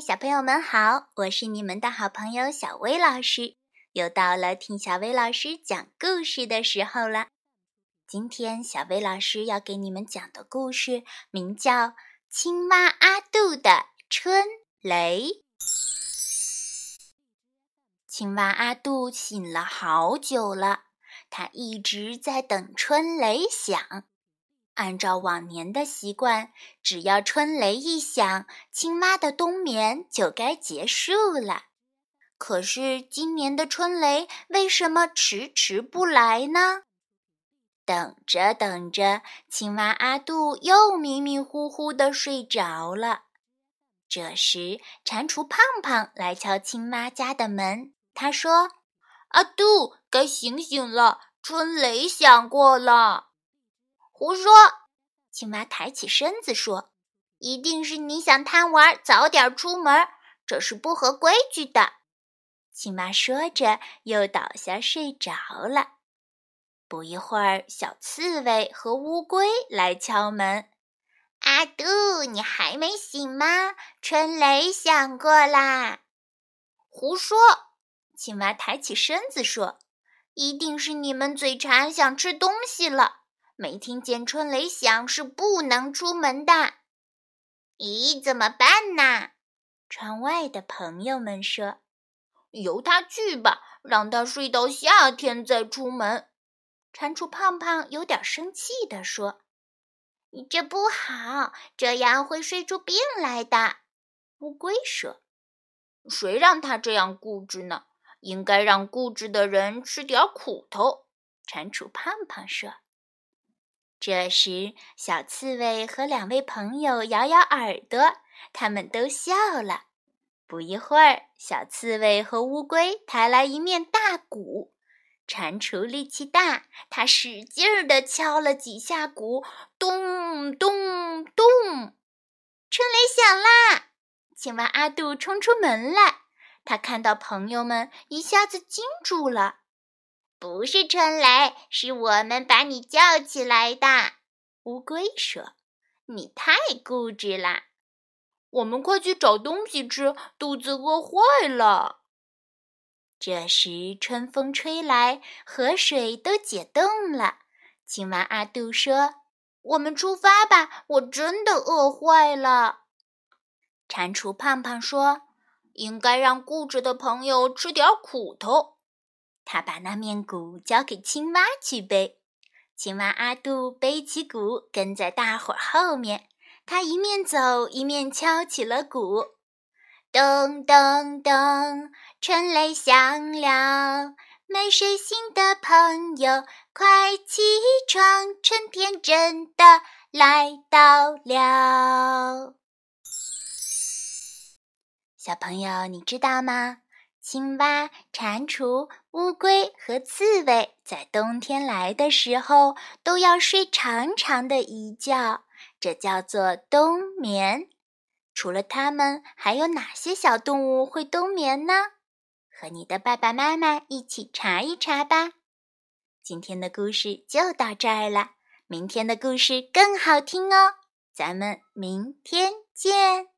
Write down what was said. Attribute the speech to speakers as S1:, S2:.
S1: 小朋友们好！我是你们的好朋友小薇老师，又到了听小薇老师讲故事的时候了。今天小薇老师要给你们讲的故事名叫《青蛙阿杜的春雷》。青蛙阿杜醒了好久了，他一直在等春雷响。按照往年的习惯，只要春雷一响，青蛙的冬眠就该结束了。可是今年的春雷为什么迟迟不来呢？等着等着，青蛙阿杜又迷迷糊糊的睡着了。这时，蟾蜍胖胖来敲青蛙家的门，他说：“
S2: 阿杜，该醒醒了，春雷响过了。”
S1: 胡说！青蛙抬起身子说：“一定是你想贪玩，早点出门，这是不合规矩的。”青蛙说着，又倒下睡着了。不一会儿，小刺猬和乌龟来敲门：“阿杜，你还没醒吗？春雷响过啦！”
S2: 胡说！
S1: 青蛙抬起身子说：“一定是你们嘴馋，想吃东西了。”没听见春雷响是不能出门的。咦，怎么办呢？窗外的朋友们说：“
S2: 由他去吧，让他睡到夏天再出门。”
S1: 蟾蜍胖胖有点生气地说：“这不好，这样会睡出病来的。”乌龟说：“
S2: 谁让他这样固执呢？应该让固执的人吃点苦头。”
S1: 蟾蜍胖胖说。这时，小刺猬和两位朋友摇摇耳朵，他们都笑了。不一会儿，小刺猬和乌龟抬来一面大鼓，蟾蜍力气大，他使劲儿地敲了几下鼓，咚咚咚，春雷响啦！青蛙阿杜冲出门来，他看到朋友们，一下子惊住了。不是春雷，是我们把你叫起来的。乌龟说：“你太固执啦！
S2: 我们快去找东西吃，肚子饿坏了。”
S1: 这时，春风吹来，河水都解冻了。青蛙阿杜说：“我们出发吧，我真的饿坏了。”蟾蜍胖胖说：“应该让固执的朋友吃点苦头。”他把那面鼓交给青蛙去背，青蛙阿杜背起鼓，跟在大伙儿后面。他一面走一面敲起了鼓，咚咚咚，春雷响了。没睡醒的朋友，快起床，春天真的来到了。小朋友，你知道吗？青蛙、蟾蜍、乌龟和刺猬在冬天来的时候都要睡长长的一觉，这叫做冬眠。除了它们，还有哪些小动物会冬眠呢？和你的爸爸妈妈一起查一查吧。今天的故事就到这儿了，明天的故事更好听哦。咱们明天见。